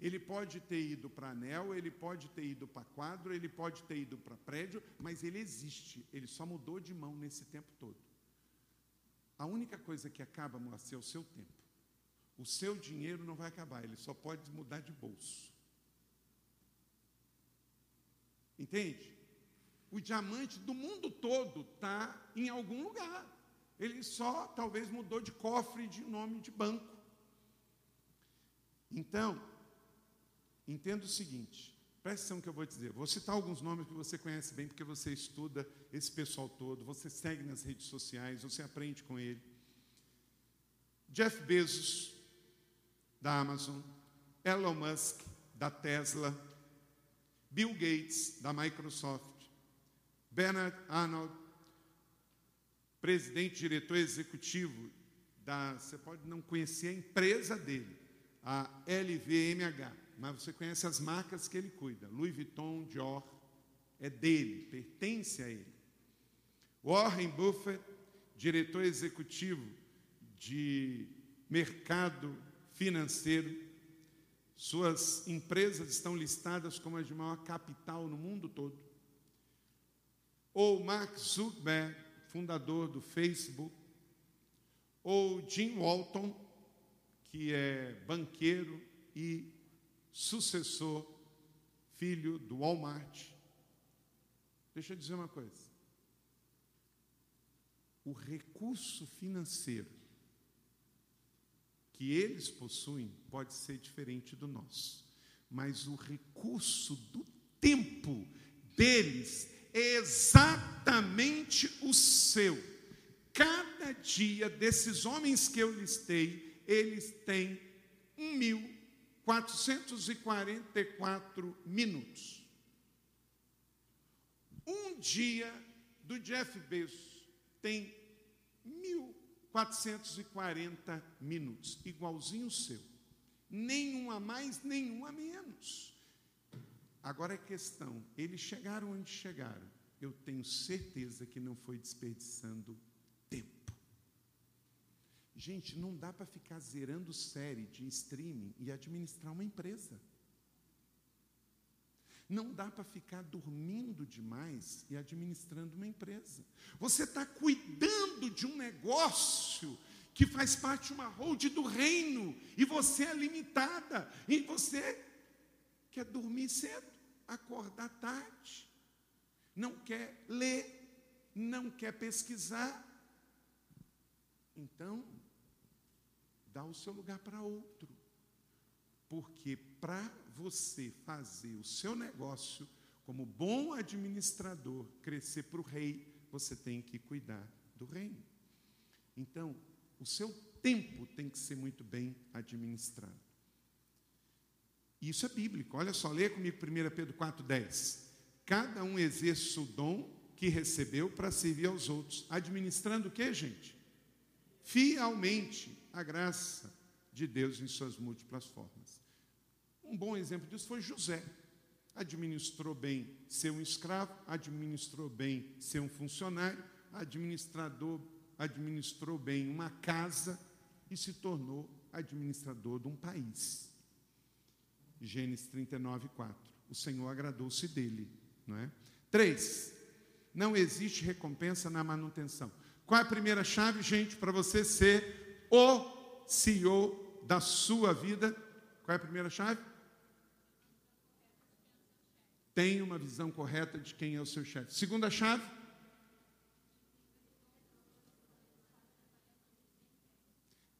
Ele pode ter ido para anel, ele pode ter ido para quadro, ele pode ter ido para prédio, mas ele existe. Ele só mudou de mão nesse tempo todo. A única coisa que acaba, Moacir, é o seu tempo. O seu dinheiro não vai acabar, ele só pode mudar de bolso. Entende? O diamante do mundo todo está em algum lugar. Ele só talvez mudou de cofre de nome de banco. Então, entenda o seguinte, presta atenção que eu vou dizer. Vou citar alguns nomes que você conhece bem, porque você estuda esse pessoal todo, você segue nas redes sociais, você aprende com ele. Jeff Bezos, da Amazon, Elon Musk, da Tesla, Bill Gates, da Microsoft, Bernard Arnold, presidente, diretor executivo da. Você pode não conhecer a empresa dele, a LVMH, mas você conhece as marcas que ele cuida: Louis Vuitton, Dior, é dele, pertence a ele. Warren Buffett, diretor executivo de mercado financeiro suas empresas estão listadas como as de maior capital no mundo todo. Ou Mark Zuckerberg, fundador do Facebook, ou Jim Walton, que é banqueiro e sucessor, filho do Walmart. Deixa eu dizer uma coisa. O recurso financeiro que eles possuem pode ser diferente do nosso, mas o recurso do tempo deles exatamente o seu. Cada dia desses homens que eu listei, eles têm 1.400 444 minutos. Um dia do Jeff Bezos tem 1.440 minutos, igualzinho o seu. Nenhum a mais, nenhum a menos. Agora é questão, eles chegaram onde chegaram. Eu tenho certeza que não foi desperdiçando tempo. Gente, não dá para ficar zerando série de streaming e administrar uma empresa. Não dá para ficar dormindo demais e administrando uma empresa. Você está cuidando de um negócio que faz parte de uma hold do reino e você é limitada e você quer dormir cedo, acordar tarde, não quer ler, não quer pesquisar. Então, dá o seu lugar para outro. Porque para você fazer o seu negócio como bom administrador, crescer para o rei, você tem que cuidar do reino. Então, o seu tempo tem que ser muito bem administrado. Isso é bíblico. Olha só, leia comigo 1 Pedro 4,10. Cada um exerce o dom que recebeu para servir aos outros. Administrando o que, gente? Fielmente a graça de Deus em suas múltiplas formas. Um bom exemplo disso foi José. Administrou bem ser um escravo, administrou bem ser um funcionário, administrador, administrou bem uma casa e se tornou administrador de um país. Gênesis 39, 4. O Senhor agradou-se dele, não é? Três, não existe recompensa na manutenção. Qual é a primeira chave, gente, para você ser o CEO da sua vida? Qual é a primeira chave? Tenha uma visão correta de quem é o seu chefe. Segunda chave?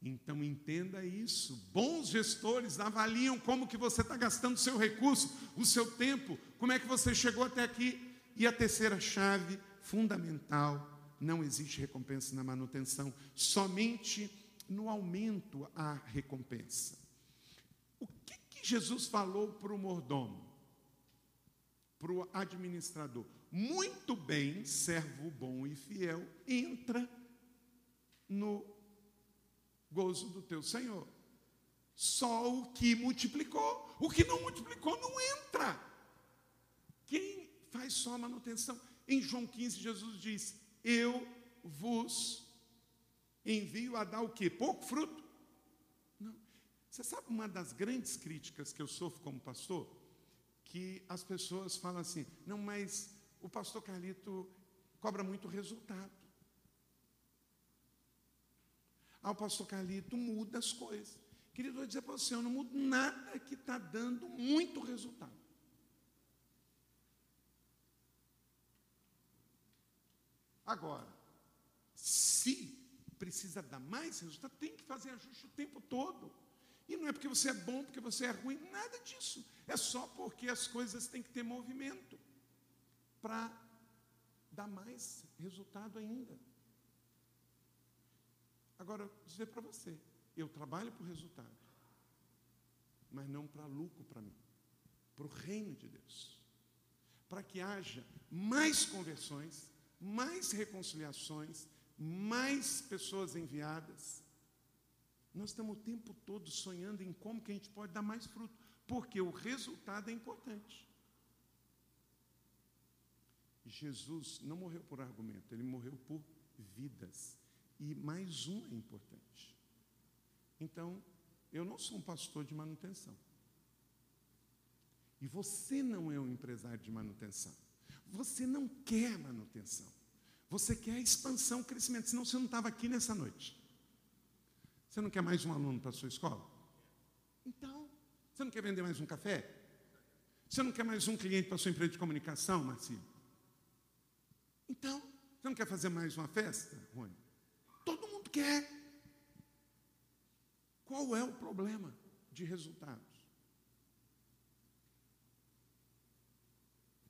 Então entenda isso. Bons gestores avaliam como que você está gastando o seu recurso, o seu tempo, como é que você chegou até aqui. E a terceira chave, fundamental, não existe recompensa na manutenção, somente no aumento há recompensa. O que, que Jesus falou para o mordomo? Para o administrador? Muito bem, servo bom e fiel, entra no gozo do teu Senhor. Só o que multiplicou, o que não multiplicou não entra. Quem faz só manutenção? Em João 15, Jesus diz: Eu vos envio a dar o quê? Pouco fruto? Não. Você sabe uma das grandes críticas que eu sofro como pastor? Que as pessoas falam assim: não, mas o pastor Carlito cobra muito resultado. Ah, o pastor Carlito muda as coisas. Querido, eu vou dizer para você, eu não mudo nada que está dando muito resultado. Agora, se precisa dar mais resultado, tem que fazer ajuste o tempo todo. E não é porque você é bom, porque você é ruim, nada disso. É só porque as coisas têm que ter movimento para dar mais resultado ainda. Agora, vou dizer para você, eu trabalho por resultado, mas não para lucro para mim, para o reino de Deus. Para que haja mais conversões, mais reconciliações, mais pessoas enviadas. Nós estamos o tempo todo sonhando em como que a gente pode dar mais fruto, porque o resultado é importante. Jesus não morreu por argumento, ele morreu por vidas. E mais um é importante. Então, eu não sou um pastor de manutenção. E você não é um empresário de manutenção. Você não quer manutenção. Você quer expansão, crescimento. Senão você não estava aqui nessa noite. Você não quer mais um aluno para a sua escola? Então, você não quer vender mais um café? Você não quer mais um cliente para a sua empresa de comunicação, Marcinho? Então, você não quer fazer mais uma festa, Rony? Quer. Qual é o problema de resultados?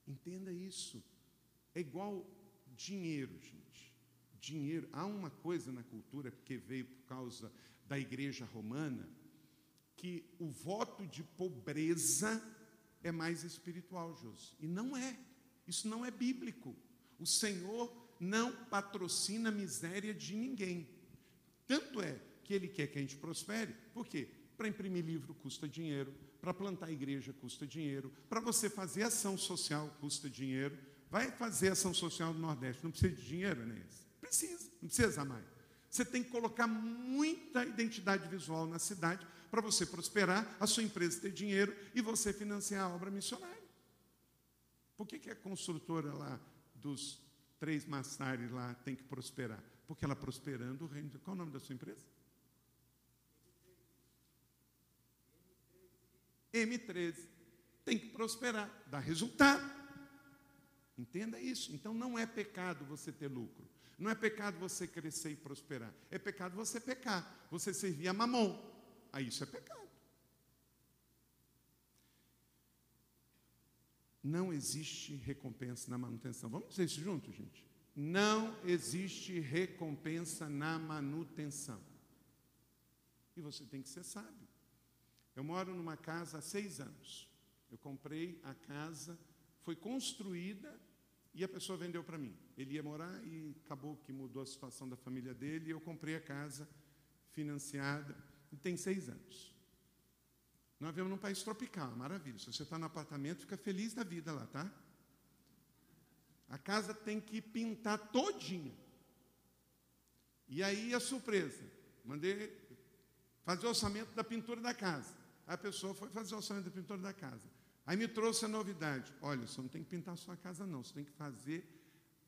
Entenda isso. É igual dinheiro, gente. Dinheiro. Há uma coisa na cultura que veio por causa da igreja romana que o voto de pobreza é mais espiritual, José. E não é. Isso não é bíblico. O Senhor não patrocina a miséria de ninguém. Tanto é que Ele quer que a gente prospere. Por quê? Para imprimir livro custa dinheiro, para plantar igreja custa dinheiro, para você fazer ação social custa dinheiro. Vai fazer ação social no Nordeste, não precisa de dinheiro, né? Precisa, não precisa mais. Você tem que colocar muita identidade visual na cidade para você prosperar, a sua empresa ter dinheiro e você financiar a obra missionária. Por que, que a construtora lá dos três massares lá tem que prosperar? Porque ela prosperando o reino. Qual o nome da sua empresa? M13. Tem que prosperar, dá resultado. Entenda isso. Então não é pecado você ter lucro. Não é pecado você crescer e prosperar. É pecado você pecar, você servir a mamon. Aí isso é pecado. Não existe recompensa na manutenção. Vamos dizer isso juntos, gente? Não existe recompensa na manutenção. E você tem que ser sábio. Eu moro numa casa há seis anos. Eu comprei a casa, foi construída e a pessoa vendeu para mim. Ele ia morar e acabou que mudou a situação da família dele. E eu comprei a casa financiada e tem seis anos. Nós vivemos num país tropical, maravilha. Se você está no apartamento, fica feliz da vida lá, tá? A casa tem que pintar todinha. E aí a surpresa. Mandei fazer o orçamento da pintura da casa. A pessoa foi fazer o orçamento da pintura da casa. Aí me trouxe a novidade. Olha, você não tem que pintar a sua casa, não. Você tem que fazer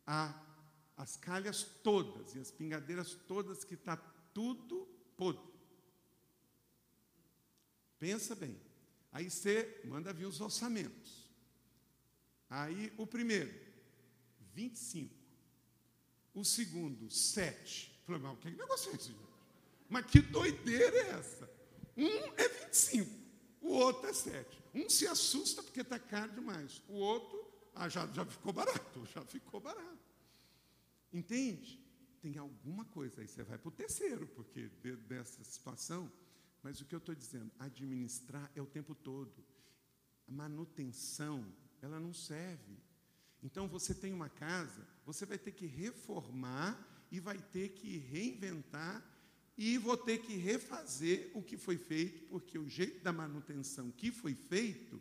a, as calhas todas e as pingadeiras todas, que está tudo podre. Pensa bem. Aí você manda vir os orçamentos. Aí o primeiro, 25. O segundo, 7. Falei, mas que negócio é esse, gente? Mas que doideira é essa? Um é 25, o outro é 7. Um se assusta porque está caro demais. O outro, ah, já, já ficou barato, já ficou barato. Entende? Tem alguma coisa. Aí você vai para o terceiro, porque dessa situação. Mas o que eu estou dizendo, administrar é o tempo todo. A manutenção, ela não serve. Então você tem uma casa, você vai ter que reformar e vai ter que reinventar e vou ter que refazer o que foi feito, porque o jeito da manutenção que foi feito,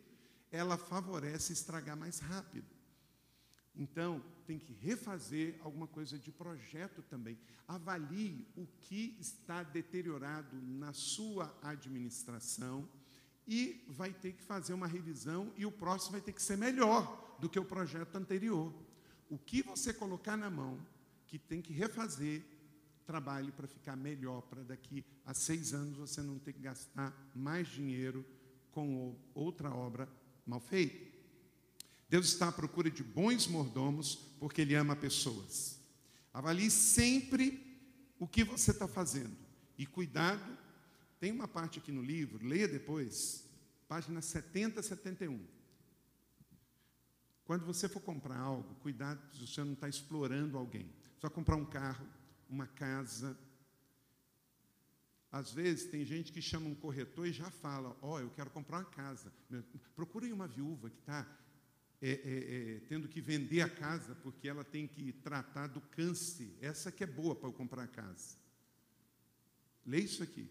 ela favorece estragar mais rápido. Então, tem que refazer alguma coisa de projeto também. Avalie o que está deteriorado na sua administração e vai ter que fazer uma revisão e o próximo vai ter que ser melhor do que o projeto anterior. O que você colocar na mão, que tem que refazer, trabalhe para ficar melhor, para daqui a seis anos você não ter que gastar mais dinheiro com outra obra mal feita. Deus está à procura de bons mordomos, porque Ele ama pessoas. Avalie sempre o que você está fazendo. E cuidado, tem uma parte aqui no livro, leia depois, página 70 71. Quando você for comprar algo, cuidado se você não está explorando alguém. Vai comprar um carro, uma casa. Às vezes tem gente que chama um corretor e já fala: Ó, oh, eu quero comprar uma casa. Procurem uma viúva que está é, é, é, tendo que vender a casa porque ela tem que tratar do câncer. Essa que é boa para eu comprar a casa. Lê isso aqui.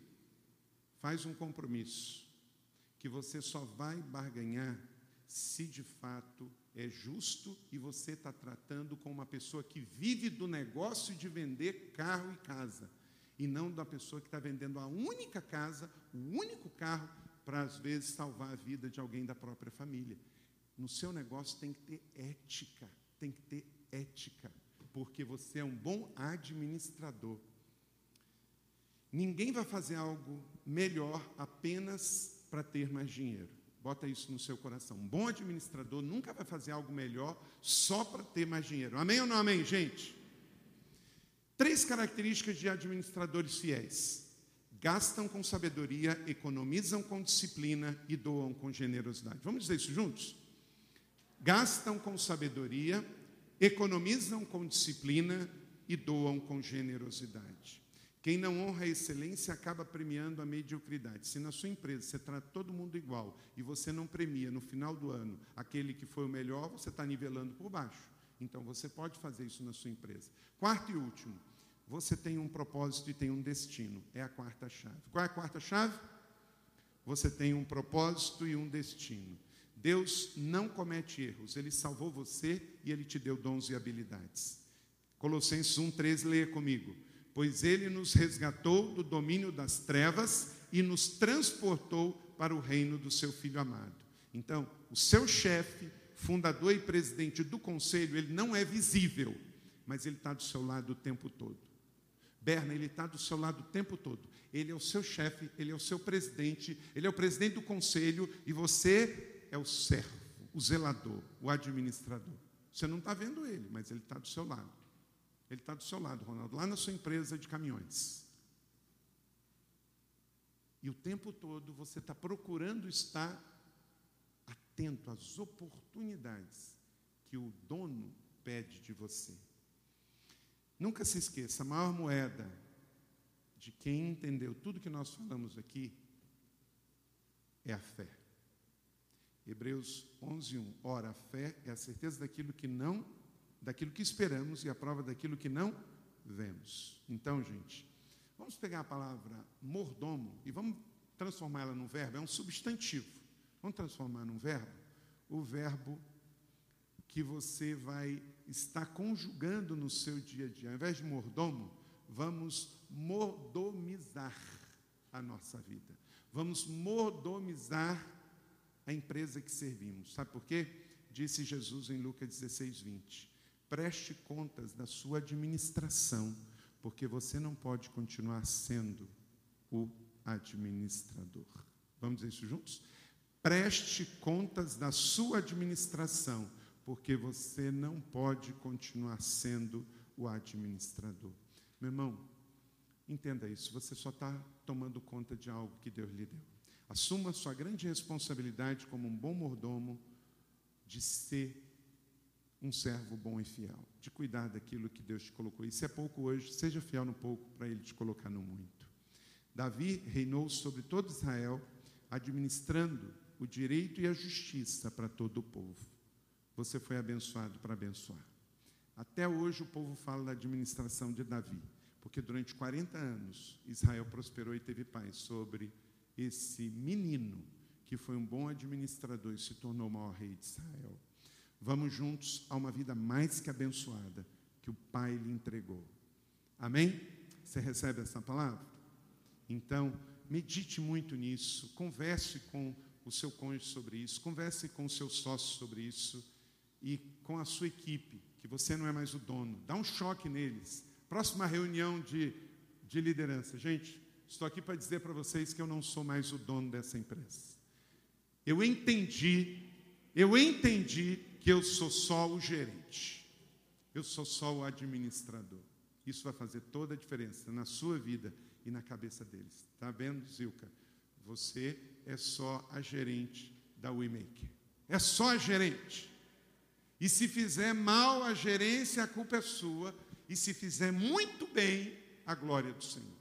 Faz um compromisso que você só vai barganhar se de fato é justo e você está tratando com uma pessoa que vive do negócio de vender carro e casa, e não da pessoa que está vendendo a única casa, o único carro, para às vezes salvar a vida de alguém da própria família. No seu negócio tem que ter ética, tem que ter ética, porque você é um bom administrador. Ninguém vai fazer algo melhor apenas para ter mais dinheiro. Bota isso no seu coração. Um bom administrador nunca vai fazer algo melhor só para ter mais dinheiro. Amém ou não amém, gente? Três características de administradores fiéis: gastam com sabedoria, economizam com disciplina e doam com generosidade. Vamos dizer isso juntos? Gastam com sabedoria, economizam com disciplina e doam com generosidade. Quem não honra a excelência acaba premiando a mediocridade. Se na sua empresa você trata todo mundo igual e você não premia no final do ano aquele que foi o melhor, você está nivelando por baixo. Então você pode fazer isso na sua empresa. Quarto e último, você tem um propósito e tem um destino. É a quarta chave. Qual é a quarta chave? Você tem um propósito e um destino. Deus não comete erros, Ele salvou você e Ele te deu dons e habilidades. Colossenses 1,13, leia comigo. Pois Ele nos resgatou do domínio das trevas e nos transportou para o reino do seu Filho amado. Então, o seu chefe, fundador e presidente do conselho, ele não é visível, mas ele está do seu lado o tempo todo. Berna, ele está do seu lado o tempo todo. Ele é o seu chefe, ele é o seu presidente, ele é o presidente do conselho e você é o servo, o zelador, o administrador. Você não está vendo ele, mas ele está do seu lado. Ele está do seu lado, Ronaldo, lá na sua empresa de caminhões. E o tempo todo você está procurando estar atento às oportunidades que o dono pede de você. Nunca se esqueça, a maior moeda de quem entendeu tudo que nós falamos aqui é a fé. Hebreus 11:1. Ora, a fé é a certeza daquilo que não, daquilo que esperamos e a prova daquilo que não vemos. Então, gente, vamos pegar a palavra mordomo e vamos transformar ela num verbo, é um substantivo. Vamos transformar num verbo? O verbo que você vai estar conjugando no seu dia a dia. Ao invés de mordomo, vamos mordomizar a nossa vida. Vamos mordomizar a empresa que servimos. Sabe por quê? Disse Jesus em Lucas 16, 20. Preste contas da sua administração, porque você não pode continuar sendo o administrador. Vamos dizer isso juntos? Preste contas da sua administração, porque você não pode continuar sendo o administrador. Meu irmão, entenda isso, você só está tomando conta de algo que Deus lhe deu. Assuma sua grande responsabilidade como um bom mordomo de ser um servo bom e fiel, de cuidar daquilo que Deus te colocou. E se é pouco hoje, seja fiel no pouco para Ele te colocar no muito. Davi reinou sobre todo Israel, administrando o direito e a justiça para todo o povo. Você foi abençoado para abençoar. Até hoje o povo fala da administração de Davi, porque durante 40 anos Israel prosperou e teve paz sobre esse menino que foi um bom administrador e se tornou o maior rei de Israel. Vamos juntos a uma vida mais que abençoada que o Pai lhe entregou. Amém? Você recebe essa palavra? Então, medite muito nisso, converse com o seu cônjuge sobre isso, converse com o seu sócio sobre isso e com a sua equipe, que você não é mais o dono. Dá um choque neles. Próxima reunião de, de liderança. Gente, Estou aqui para dizer para vocês que eu não sou mais o dono dessa empresa. Eu entendi, eu entendi que eu sou só o gerente. Eu sou só o administrador. Isso vai fazer toda a diferença na sua vida e na cabeça deles. Está vendo, Zilka? Você é só a gerente da WeMaker. É só a gerente. E se fizer mal a gerência, a culpa é sua. E se fizer muito bem, a glória é do Senhor.